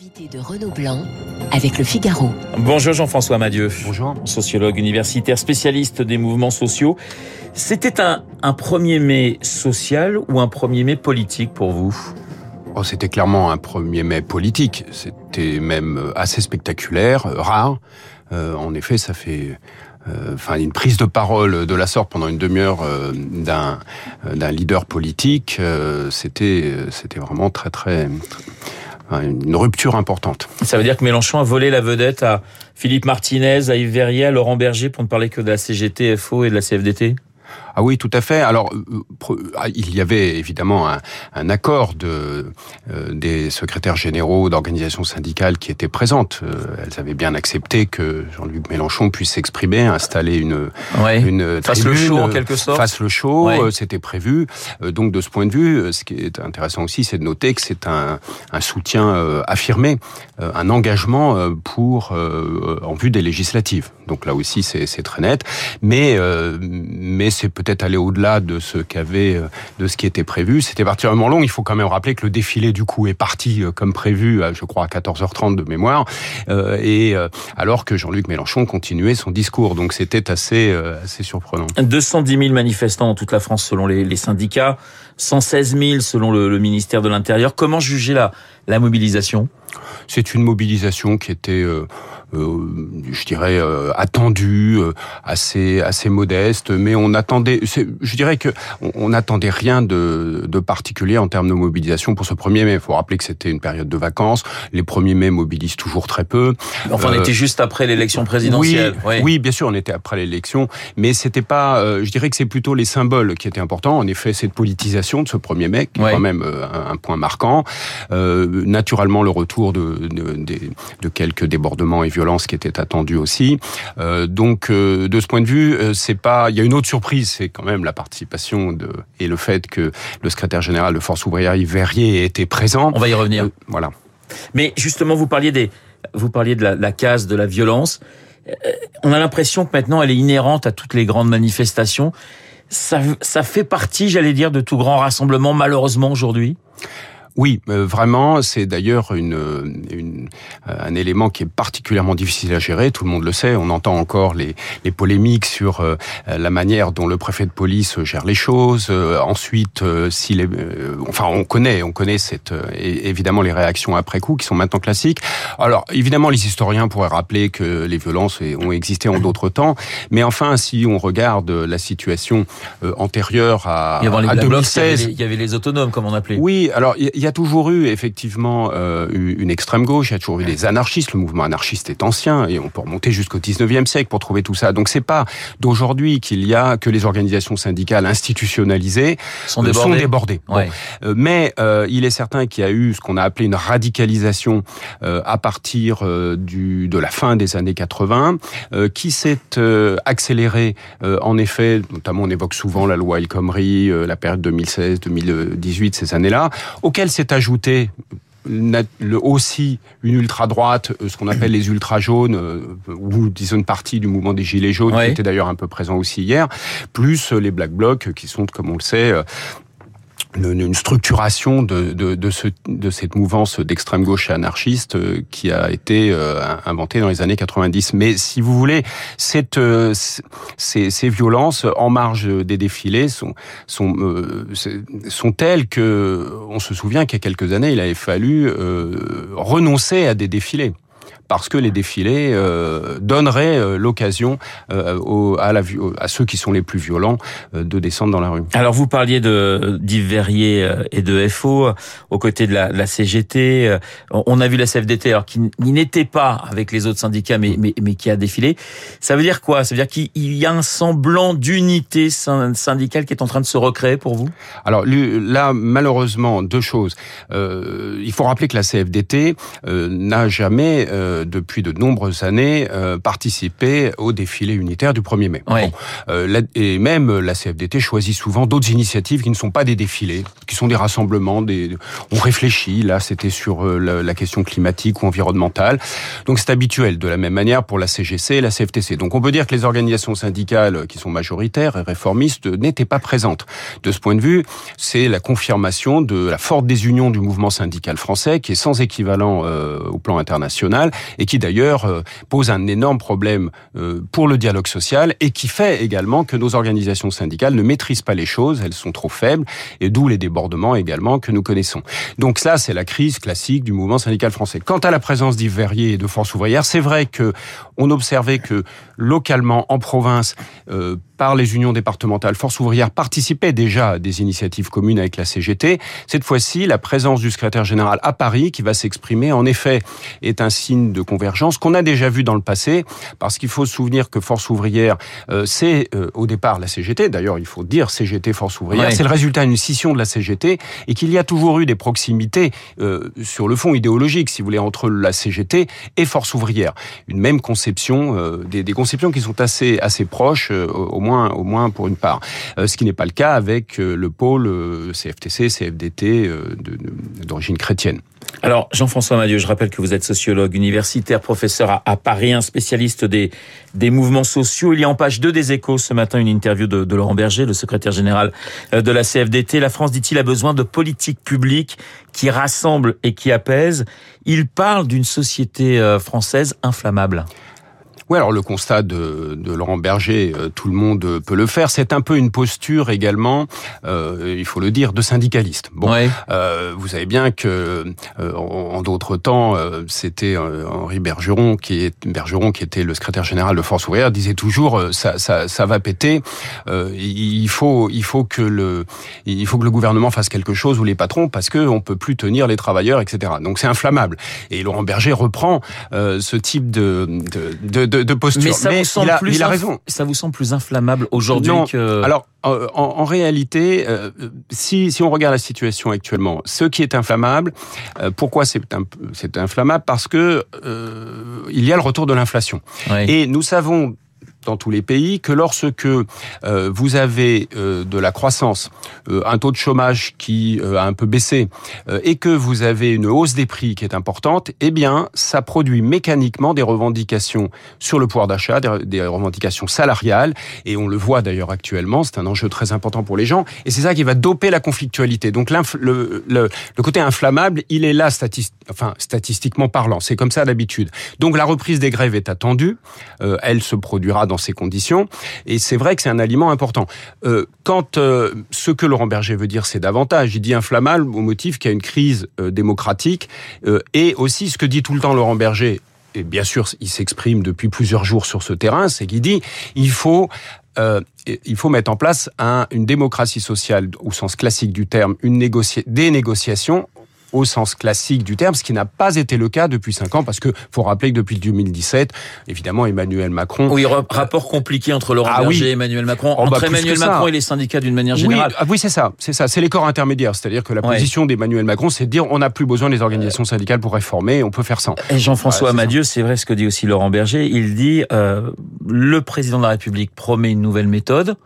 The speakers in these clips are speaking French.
Invité de Renaud Blanc avec le Figaro. Bonjour Jean-François Madieu. Bonjour. Sociologue universitaire, spécialiste des mouvements sociaux. C'était un, un 1er mai social ou un 1er mai politique pour vous? Oh, C'était clairement un 1er mai politique. C'était même assez spectaculaire, rare. Euh, en effet, ça fait euh, enfin une prise de parole de la sorte pendant une demi-heure euh, d'un d'un leader politique, euh, c'était c'était vraiment très très une rupture importante. Ça veut dire que Mélenchon a volé la vedette à Philippe Martinez, à Yves Verrier, à Laurent Berger, pour ne parler que de la CGT, FO et de la CFDT ah oui, tout à fait. Alors, euh, ah, il y avait évidemment un, un accord de, euh, des secrétaires généraux d'organisations syndicales qui étaient présentes. Euh, elles avaient bien accepté que Jean-Luc Mélenchon puisse s'exprimer, installer une, une face le show en quelque sorte. Face le show, c'était prévu. donc, de ce point de vue, ce qui est intéressant aussi, c'est de noter que c'est un, un, soutien affirmé, un engagement pour en vue des législatives. Donc là aussi, c'est très net. Mais, mais c'est peut-être peut-être aller au-delà de ce qu'avait, euh, de ce qui était prévu. C'était particulièrement long. Il faut quand même rappeler que le défilé du coup est parti euh, comme prévu, je crois à 14h30 de mémoire, euh, et alors que Jean-Luc Mélenchon continuait son discours. Donc c'était assez, assez surprenant. 210 000 manifestants dans toute la France selon les syndicats, 116 000 selon le, le ministère de l'Intérieur. Comment juger la, la mobilisation? C'est une mobilisation qui était euh, je dirais, euh, attendu, euh, assez assez modeste, mais on attendait, je dirais que on n'attendait rien de, de particulier en termes de mobilisation pour ce 1er mai. Il faut rappeler que c'était une période de vacances. Les 1er mai mobilisent toujours très peu. Enfin, on était juste après l'élection présidentielle. Oui, oui. bien sûr, on était après l'élection, mais c'était pas. je dirais que c'est plutôt les symboles qui étaient importants. En effet, cette politisation de ce 1er mai, qui est quand même un, point marquant. naturellement, le retour de, de, de, de quelques débordements et violence qui était attendue aussi. Euh, donc euh, de ce point de vue, euh, c'est pas. Il y a une autre surprise, c'est quand même la participation de et le fait que le secrétaire général de Force ouvrière Yves Verrier était présent. On va y revenir. voilà. Mais justement, vous parliez des, vous parliez de la, la case de la violence. On a l'impression que maintenant elle est inhérente à toutes les grandes manifestations. Ça, ça fait partie, j'allais dire, de tout grand rassemblement, malheureusement aujourd'hui? Oui, euh, vraiment, c'est d'ailleurs une, une, euh, un élément qui est particulièrement difficile à gérer. Tout le monde le sait. On entend encore les, les polémiques sur euh, la manière dont le préfet de police gère les choses. ensuite, s'il est, enfin, on connaît, on connaît cette, évidemment les réactions après coup qui sont maintenant classiques. Alors, évidemment, les historiens pourraient rappeler que les violences ont existé en d'autres temps, mais enfin, si on regarde la situation antérieure à, à 2016, il y, avait les, autonomes, comme on appelait. Oui, alors il y a toujours eu effectivement euh, une extrême gauche, il y a toujours eu des anarchistes. Le mouvement anarchiste est ancien et on peut remonter jusqu'au 19e siècle pour trouver tout ça. Donc c'est pas d'aujourd'hui qu'il y a que les organisations syndicales institutionnalisées sont euh, débordées. Euh, mais il est certain qu'il y a eu ce qu'on a appelé une radicalisation à partir du, de la fin des années 80 qui s'est accélérée en effet, notamment on évoque souvent la loi El Khomri, la période 2016-2018, ces années-là, auxquelles s'est ajouté aussi une ultra-droite, euh, ce qu'on appelle les ultra-jaunes, euh, ou disons une partie du mouvement des Gilets jaunes, qui était d'ailleurs un peu présent aussi hier, plus les Black Blocs, qui sont, comme on le sait, euh, une structuration de, de, de, ce, de cette mouvance d'extrême gauche anarchiste euh, qui a été euh, inventée dans les années 90. Mais si vous voulez, cette, euh, ces, ces violences en marge des défilés sont, sont, sont telles que on se souvient qu'il y a quelques années, il avait fallu renoncer à des défilés parce que les défilés euh, donneraient euh, l'occasion euh, à, la, à ceux qui sont les plus violents euh, de descendre dans la rue. Alors vous parliez de d'Yves Verrier euh, et de FO aux côtés de la, la CGT. On a vu la CFDT alors qui n'était pas avec les autres syndicats mais, mais, mais qui a défilé. Ça veut dire quoi? Ça veut dire qu'il y a un semblant d'unité syndicale qui est en train de se recréer pour vous? Alors là malheureusement deux choses. il faut rappeler que la CFDT n'a jamais depuis de nombreuses années participer au défilé unitaire du 1er mai. et même la CFDT choisit souvent d'autres initiatives qui ne sont pas des défilés, qui sont des rassemblements. Des... On réfléchit. Là, c'était sur la, question climatique ou environnementale. Donc c'est habituel. De la même manière pour la CGC et la CFTC. Donc on peut dire que les organisations syndicales qui sont majoritaires et réformistes n'étaient pas présentes. De ce point de vue, c'est la confirmation de la forte désunion du mouvement syndical français, qui est sans équivalent euh, au plan international et qui d'ailleurs euh, pose un énorme problème euh, pour le dialogue social et qui fait également que nos organisations syndicales ne maîtrisent pas les choses, elles sont trop faibles et d'où les débordements également que nous connaissons. Donc ça, c'est la crise classique du mouvement syndical français. Quant à la présence d'Yves Verrier et de Force ouvrière, c'est vrai que on observait que localement, en province, par les unions départementales, Force ouvrière participait déjà à des initiatives communes avec la CGT. Cette fois-ci, la présence du secrétaire général à Paris, qui va s'exprimer, en effet, est un signe de convergence qu'on a déjà vu dans le passé, parce qu'il faut se souvenir que Force ouvrière, euh, c'est euh, au départ la CGT, d'ailleurs il faut dire CGT Force ouvrière, c'est le résultat d'une scission de la CGT, et qu'il y a toujours eu des proximités euh, sur le fond idéologique, si vous voulez, entre la CGT et Force ouvrière. Une même conception, des, des, conceptions qui sont assez, assez proches, au moins, au moins pour une part. ce qui n'est pas le cas avec le pôle CFTC, CFDT d'origine chrétienne. Alors, Jean-François Madieu, je rappelle que vous êtes sociologue universitaire, professeur à, Paris, un spécialiste des, des mouvements sociaux. Il y a en page 2 des échos ce matin une interview de, de Laurent Berger, le secrétaire général euh, de la CFDT. La France, dit-il, a besoin de politiques publiques qui rassemblent et qui apaisent. Il parle d'une société euh, française inflammable. Oui, alors le constat de, de, Laurent Berger, euh, tout le monde peut le faire. C'est un peu une posture également, euh, il faut le dire, de syndicaliste. Bon, euh, vous savez bien que euh, en, d'autres temps, euh, c'était Henri Bergeron qui est Bergeron qui était le secrétaire général de Force ouvrière, disait toujours ça, ça, ça va péter. il faut il faut que le il faut que le gouvernement fasse quelque chose ou les patrons parce que on peut plus tenir les travailleurs, etc. Donc c'est inflammable. Et Laurent Berger reprend ce type de, de, de de, posture. Mais ça vous semble plus il a raison. Ça vous semble plus inflammable aujourd'hui que alors en, en réalité, euh, si, si on regarde la situation actuellement, ce qui est inflammable, euh, pourquoi c'est c'est inflammable? Parce que euh, il y a le retour de l'inflation. Et nous savons dans tous les pays que lorsque euh, vous avez euh, de la croissance, euh, un taux de chômage qui a un peu baissé et que vous avez une hausse des prix qui est importante, eh bien, ça produit mécaniquement des revendications sur le pouvoir d'achat, des, revendications salariales et on le voit d'ailleurs actuellement, c'est un enjeu très important pour les gens et c'est ça qui va doper la conflictualité. Donc le, côté inflammable, il est là statistiquement parlant, c'est comme ça d'habitude. Donc la reprise des grèves est attendue, elle se produira ces conditions. Et c'est vrai que c'est un aliment important. Euh, quand euh, ce que Laurent Berger veut dire, c'est davantage, il dit inflammable au motif qu'il y a une crise euh, démocratique, et aussi ce que dit tout le temps Laurent Berger, et bien sûr il s'exprime depuis plusieurs jours sur ce terrain, c'est qu'il dit il faut il faut mettre en place une démocratie sociale au sens classique du terme, une des négociations au sens classique du terme, ce qui n'a pas été le cas depuis cinq ans, parce que faut rappeler que depuis 2017, évidemment, Emmanuel Macron. Oui, rapport compliqué entre Laurent ah Berger et Emmanuel Macron, oh, bah, entre Emmanuel Macron et les syndicats d'une manière générale. Oui, ah oui c'est ça, c'est ça, c'est les corps intermédiaires, c'est-à-dire que la position d'Emmanuel Macron, c'est de dire on n'a plus besoin des organisations syndicales pour réformer, on peut faire sans. Et Jean-François Amadieu, c'est vrai ce que dit aussi Laurent Berger, il dit euh, le président de la République promet une nouvelle méthode.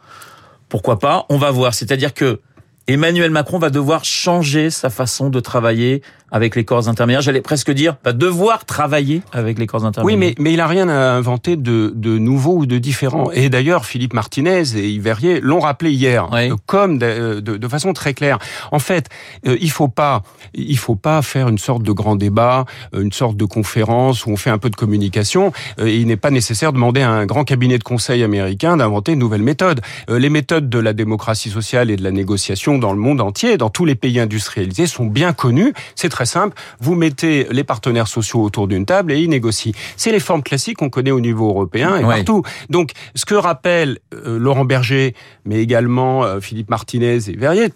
Pourquoi pas On va voir. C'est-à-dire que Emmanuel Macron va devoir changer sa façon de travailler avec les corps intermédiaires. J'allais presque dire, va devoir travailler avec les corps intermédiaires. Oui, mais, mais il a rien à inventer de, de nouveau ou de différent. Et d'ailleurs, Philippe Martinez et Yves Verrier l'ont rappelé hier, comme de, de, de, façon très claire. En fait, euh, il faut pas, il faut pas faire une sorte de grand débat, euh, une sorte de conférence où on fait un peu de communication. Euh, il n'est pas nécessaire de demander à un grand cabinet de conseil américain d'inventer une nouvelle méthode. Les méthodes de la démocratie sociale et de la négociation dans le monde entier, dans tous les pays industrialisés, sont bien connues. C'est très simple. Vous mettez les partenaires sociaux autour d'une table et ils négocient. C'est les formes classiques qu'on connaît au niveau européen et partout. Donc, ce que rappelle euh, Laurent Berger, mais également euh, Philippe Martinez et Verrier,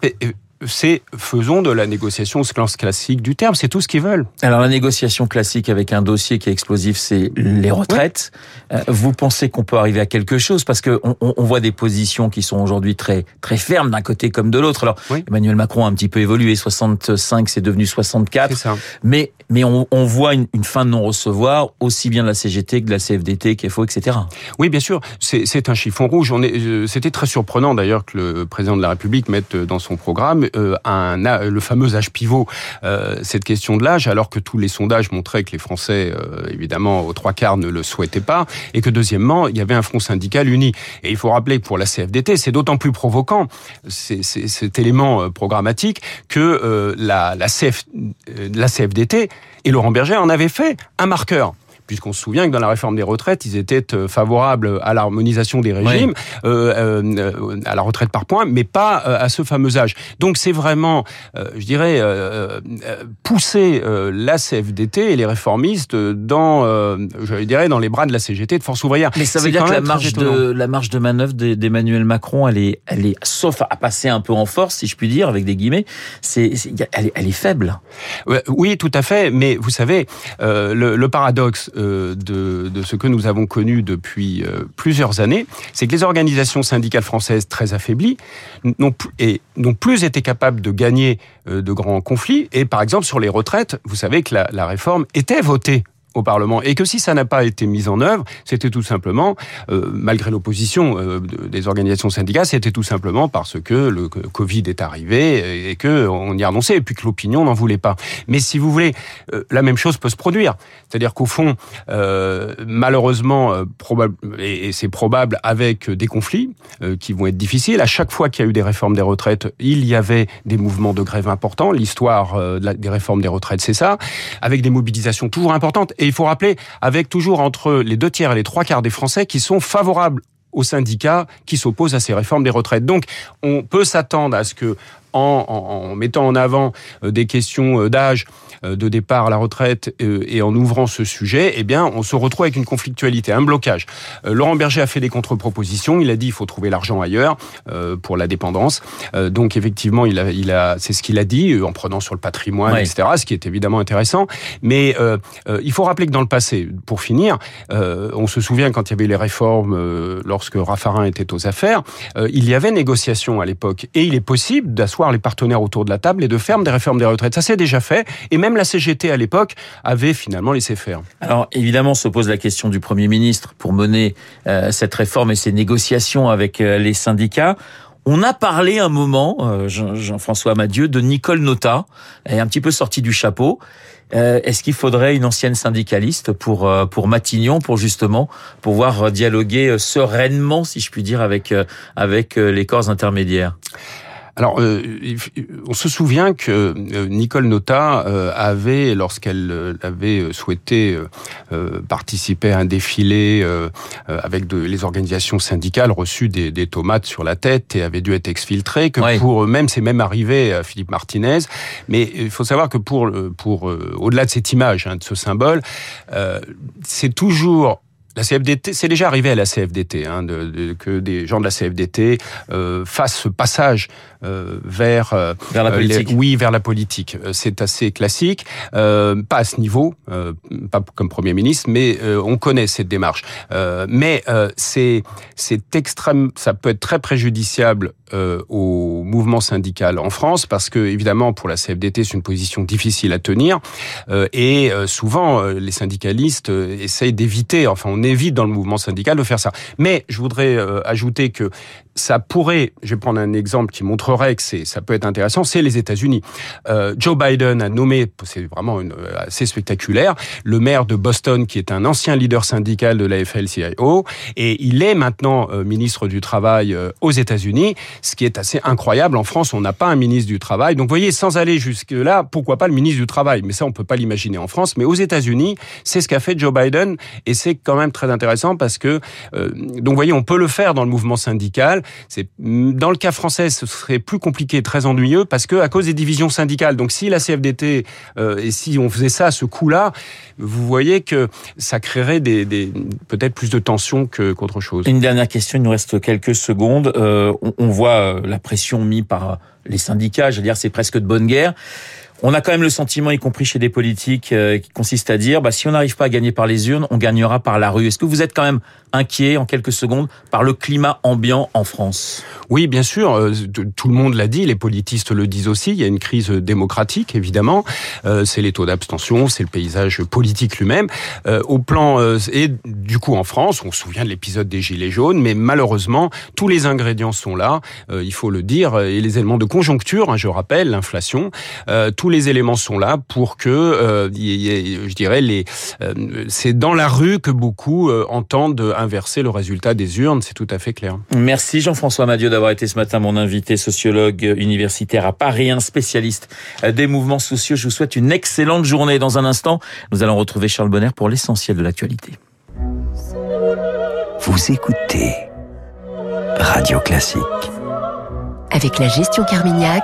c'est faisons de la négociation classique du terme, c'est tout ce qu'ils veulent. Alors la négociation classique avec un dossier qui est explosif, c'est les retraites. Euh, vous pensez qu'on peut arriver à quelque chose? Parce que on, on voit des positions qui sont aujourd'hui très très fermes d'un côté comme de l'autre. Alors Emmanuel Macron a un petit peu évolué, 65 c'est devenu 64, ça. mais mais on, on voit une, une, fin de non recevoir aussi bien de la CGT que de la CFDT, KFO, etc. Oui, bien sûr, c'est un chiffon rouge. Euh, c'était très surprenant d'ailleurs que le président de la République mette dans son programme euh, un, le fameux âge pivot, euh, cette question de l'âge, alors que tous les sondages montraient que les Français, euh, évidemment, aux trois quarts ne le souhaitaient pas, et que deuxièmement, il y avait un front syndical uni. Et il faut rappeler que pour la CFDT, c'est d'autant plus provoquant, cet élément programmatique, que la CFDT et Laurent Berger en avaient fait un marqueur puisqu'on se souvient que dans la réforme des retraites, ils étaient euh, favorables à l'harmonisation des régimes, euh, euh, à la retraite par points, mais pas euh, à ce fameux âge. Donc c'est vraiment, je dirais, pousser la CFDT et les réformistes dans, je dirais, dans les bras de la CGT de Force ouvrière. Mais ça veut dire que la marge de la marge de manœuvre d'Emmanuel Macron, elle est, elle est, sauf à passer un peu en force, si je puis dire, avec des guillemets, c'est, elle, est, elle est faible. Oui, tout à fait. Mais vous savez, le, le paradoxe euh, de, de, ce que nous avons connu depuis euh, plusieurs années, c'est que les organisations syndicales françaises très affaiblies n'ont plus été capables de gagner euh, de grands conflits. Et par exemple, sur les retraites, vous savez que la réforme était votée au Parlement. Et que si ça n'a pas été mis en œuvre, c'était tout simplement, euh, malgré l'opposition euh, des organisations syndicales, c'était tout simplement parce que le Covid est arrivé et que on y a renoncé et puis que l'opinion n'en voulait pas. Mais si vous voulez, euh, la même chose peut se produire. C'est-à-dire qu'au fond, malheureusement, probable, et, c'est probable avec des conflits qui vont être difficiles. À chaque fois qu'il y a eu des réformes des retraites, il y avait des mouvements de grève importants. L'histoire des réformes des retraites, c'est ça, avec des mobilisations toujours importantes. Il faut rappeler, avec toujours entre les deux tiers et les trois quarts des Français qui sont favorables aux syndicats qui s'opposent à ces réformes des retraites. Donc, on peut s'attendre à ce que, en, en, mettant en avant euh, des questions euh, d'âge, euh, de départ à la retraite et en ouvrant ce sujet, eh bien, on se retrouve avec une conflictualité, un blocage. Laurent Berger a fait des contre-propositions. Il a dit il faut trouver l'argent ailleurs pour la dépendance. Donc effectivement, il a, il a, c'est ce qu'il a dit en prenant sur le patrimoine, etc. Ce qui est évidemment intéressant. Mais euh, il faut rappeler que dans le passé, pour finir, euh, on se souvient quand il y avait les réformes, euh, lorsque Raffarin était aux affaires, il y avait négociation à l'époque, et il est possible d'asseoir les partenaires autour de la table et de faire des réformes des retraites. Ça s'est déjà fait, et même la CGT à l'époque avait finalement laissé faire. Alors évidemment, se pose la question du Premier ministre pour mener euh, cette réforme et ces négociations avec euh, les syndicats. On a parlé un moment, euh, Jean-François Madieu, de Nicole Nota, est un petit peu sortie du chapeau. Est-ce qu'il faudrait une ancienne syndicaliste pour pour Matignon, pour justement pouvoir dialoguer sereinement, si je puis dire, avec avec les corps intermédiaires? Alors, euh, on se souvient que euh, Nicole Nota euh, avait, lorsqu'elle avait souhaité participer à un défilé avec de, les organisations syndicales, reçu des, des, tomates sur la tête et avait dû être exfiltrée, que pour eux-mêmes, c'est même arrivé à Philippe Martinez. Mais il faut savoir que pour, pour au-delà de cette image, hein, de ce symbole, c'est toujours la CFDT, c'est déjà arrivé à la CFDT, hein, de, de, que des gens de la CFDT euh, fassent ce passage euh, vers euh, vers la politique. oui, vers la politique. Euh, c'est assez classique, euh, pas à ce niveau, euh, pas comme premier ministre, mais on connaît cette démarche. mais c'est c'est extrême, ça peut être très préjudiciable au mouvement syndical en France parce que évidemment pour la CFDT c'est une position difficile à tenir et souvent les syndicalistes essayent d'éviter, enfin on évite dans le mouvement syndical de faire ça. Mais je voudrais euh, ajouter que ça pourrait, je vais prendre un exemple qui montrerait que c'est, ça peut être intéressant, c'est les États-Unis. Euh, Joe Biden a nommé, c'est vraiment une, euh, assez spectaculaire, le maire de Boston qui est un ancien leader syndical de la FL-CIO et il est maintenant ministre du travail aux États-Unis, ce qui est assez incroyable. En France, on n'a pas un ministre du travail, donc vous voyez, sans aller jusque là, pourquoi pas le ministre du travail? Mais ça, on peut pas l'imaginer en France. Mais aux États-Unis, c'est ce qu'a fait Joe Biden et c'est quand même très intéressant parce que, euh, donc voyez, on peut le faire dans le mouvement syndical. C'est Dans le cas français, ce serait plus compliqué, très ennuyeux, parce que à cause des divisions syndicales. Donc si la CFDT, euh, et si on faisait ça à ce coup-là, vous voyez que ça créerait des, peut-être plus de tensions qu'autre chose. Une dernière question, il nous reste quelques secondes. Euh, on, on, voit la pression mise par les syndicats, je veux dire, c'est presque de bonne guerre. On a quand même le sentiment, y compris chez des politiques, euh, qui consiste à dire, bah, si on n'arrive pas à gagner par les urnes, on gagnera par la rue. Est-ce que vous êtes quand même inquiet, en quelques secondes, par le climat ambiant en France? Oui, bien sûr. Euh, tout le monde l'a dit, les politistes le disent aussi. Il y a une crise démocratique, évidemment. Euh, c'est les taux d'abstention, c'est le paysage politique lui-même. Au plan et du coup en France, on se souvient de l'épisode des gilets jaunes, mais malheureusement, tous les ingrédients sont là. Il faut le dire, et les éléments de conjoncture, hein, je rappelle, l'inflation, tous les éléments sont là pour que, euh, je dirais, les, euh, c'est dans la rue que beaucoup euh, entendent inverser le résultat des urnes. C'est tout à fait clair. Merci Jean-François Madieu d'avoir été ce matin mon invité, sociologue universitaire à Paris, un spécialiste des mouvements sociaux. Je vous souhaite une excellente journée. Dans un instant, nous allons retrouver Charles Bonner pour l'essentiel de l'actualité. Vous écoutez Radio Classique. Avec la gestion Carmignac,